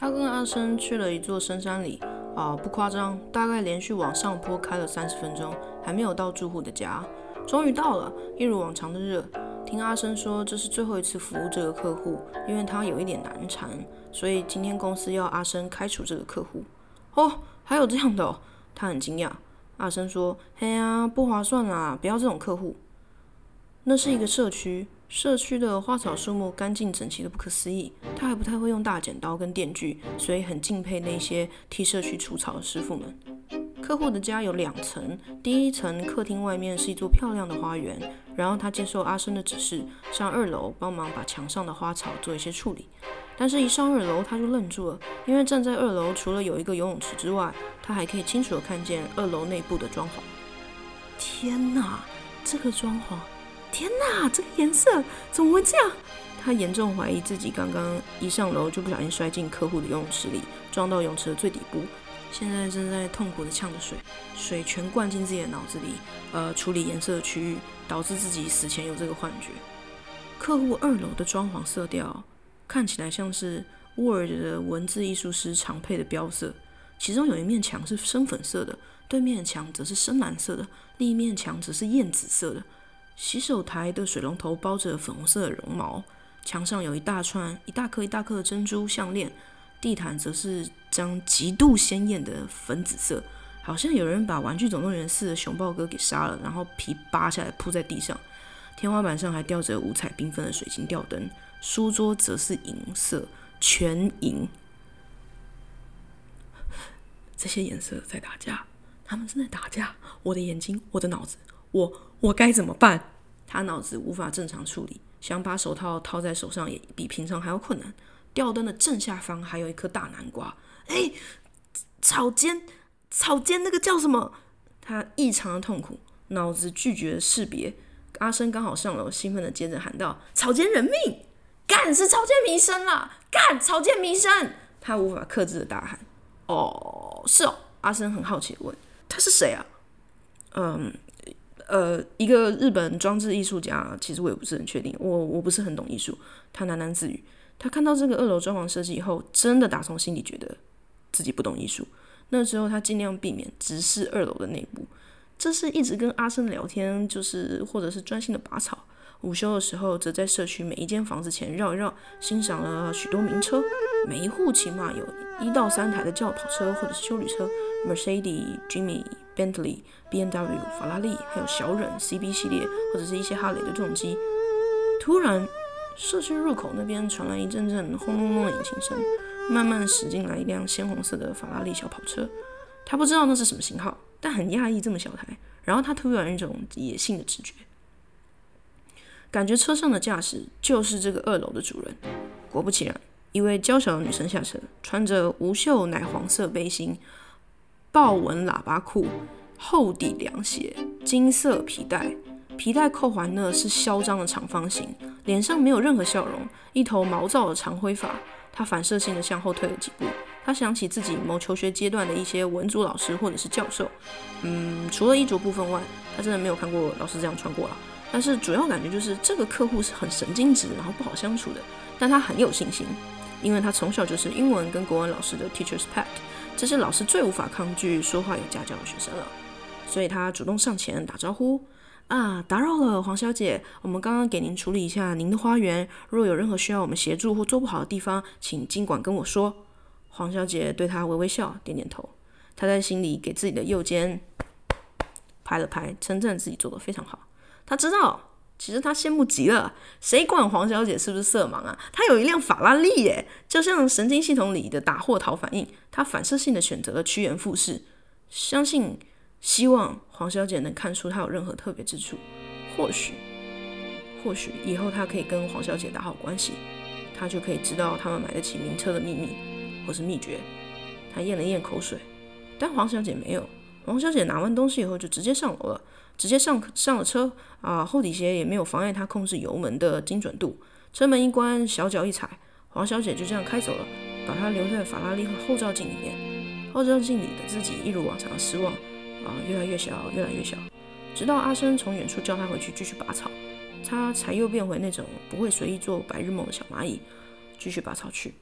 他跟阿生去了一座深山里，啊，不夸张，大概连续往上坡开了三十分钟，还没有到住户的家。终于到了，一如往常的热。听阿生说，这是最后一次服务这个客户，因为他有一点难缠，所以今天公司要阿生开除这个客户。哦，还有这样的？哦，他很惊讶。阿生说：“嘿呀，不划算啦，不要这种客户。那是一个社区，社区的花草树木干净整齐的不可思议。他还不太会用大剪刀跟电锯，所以很敬佩那些替社区除草的师傅们。”客户的家有两层，第一层客厅外面是一座漂亮的花园。然后他接受阿生的指示，上二楼帮忙把墙上的花草做一些处理。但是，一上二楼他就愣住了，因为站在二楼，除了有一个游泳池之外，他还可以清楚的看见二楼内部的装潢。天哪，这个装潢！天哪，这个颜色怎么会这样？他严重怀疑自己刚刚一上楼就不小心摔进客户的游泳池里，撞到泳池的最底部。现在正在痛苦的呛着水，水全灌进自己的脑子里，呃，处理颜色的区域，导致自己死前有这个幻觉。客户二楼的装潢色调看起来像是 Word 的文字艺术师常配的标色，其中有一面墙是深粉色的，对面的墙则是深蓝色的，另一面墙则是艳紫色的。洗手台的水龙头包着粉红色的绒毛，墙上有一大串一大颗一大颗的珍珠项链。地毯则是张极度鲜艳的粉紫色，好像有人把《玩具总动员四》的熊抱哥给杀了，然后皮扒下来铺在地上。天花板上还吊着五彩缤纷的水晶吊灯，书桌则是银色，全银。这些颜色在打架，他们正在打架。我的眼睛，我的脑子，我我该怎么办？他脑子无法正常处理，想把手套套在手上也比平常还要困难。吊灯的正下方还有一颗大南瓜。哎，草尖，草尖，那个叫什么？他异常的痛苦，脑子拒绝识别。阿生刚好上楼，兴奋的接着喊道：“草间人命，干是草间弥生啦！干草间弥生！”他无法克制的大喊：“哦，是哦。”阿生很好奇的问：“他是谁啊？”嗯，呃，一个日本装置艺术家。其实我也不是很确定，我我不是很懂艺术。他喃喃自语。他看到这个二楼装潢设计以后，真的打从心里觉得自己不懂艺术。那时候他尽量避免直视二楼的内部，这是一直跟阿生聊天，就是或者是专心的拔草。午休的时候，则在社区每一间房子前绕一绕，欣赏了许多名车。每一户起码有一到三台的轿跑车或者是修旅车，Mercedes、Jimmy、Bentley、B N W、法拉利，还有小忍 C B 系列或者是一些哈雷的重机。突然。社区入口那边传来一阵阵轰隆隆的引擎声，慢慢驶进来一辆鲜红色的法拉利小跑车。他不知道那是什么型号，但很讶异这么小台。然后他突然一种野性的直觉，感觉车上的驾驶就是这个二楼的主人。果不其然，一位娇小的女生下车，穿着无袖奶黄色背心、豹纹喇叭裤、厚底凉鞋、金色皮带。皮带扣环呢是嚣张的长方形，脸上没有任何笑容，一头毛躁的长灰发。他反射性的向后退了几步，他想起自己某求学阶段的一些文组老师或者是教授。嗯，除了衣着部分外，他真的没有看过老师这样穿过了。但是主要感觉就是这个客户是很神经质，然后不好相处的。但他很有信心，因为他从小就是英文跟国文老师的 teacher's pet，这是老师最无法抗拒说话有家教的学生了。所以他主动上前打招呼。啊，打扰了，黄小姐。我们刚刚给您处理一下您的花园，若有任何需要我们协助或做不好的地方，请尽管跟我说。黄小姐对他微微笑，点点头。她在心里给自己的右肩拍了拍，称赞自己做的非常好。她知道，其实他羡慕极了。谁管黄小姐是不是色盲啊？她有一辆法拉利耶，就像神经系统里的打或逃反应，她反射性的选择了趋炎附势，相信。希望黄小姐能看出他有任何特别之处，或许，或许以后他可以跟黄小姐打好关系，他就可以知道他们买得起名车的秘密，或是秘诀。他咽了咽口水，但黄小姐没有。黄小姐拿完东西以后就直接上楼了，直接上上了车啊，厚底鞋也没有妨碍她控制油门的精准度。车门一关，小脚一踩，黄小姐就这样开走了，把她留在法拉利和后照镜里面。后照镜里的自己一如往常的失望。啊，越来越小，越来越小，直到阿生从远处叫她回去继续拔草，她才又变回那种不会随意做白日梦的小蚂蚁，继续拔草去。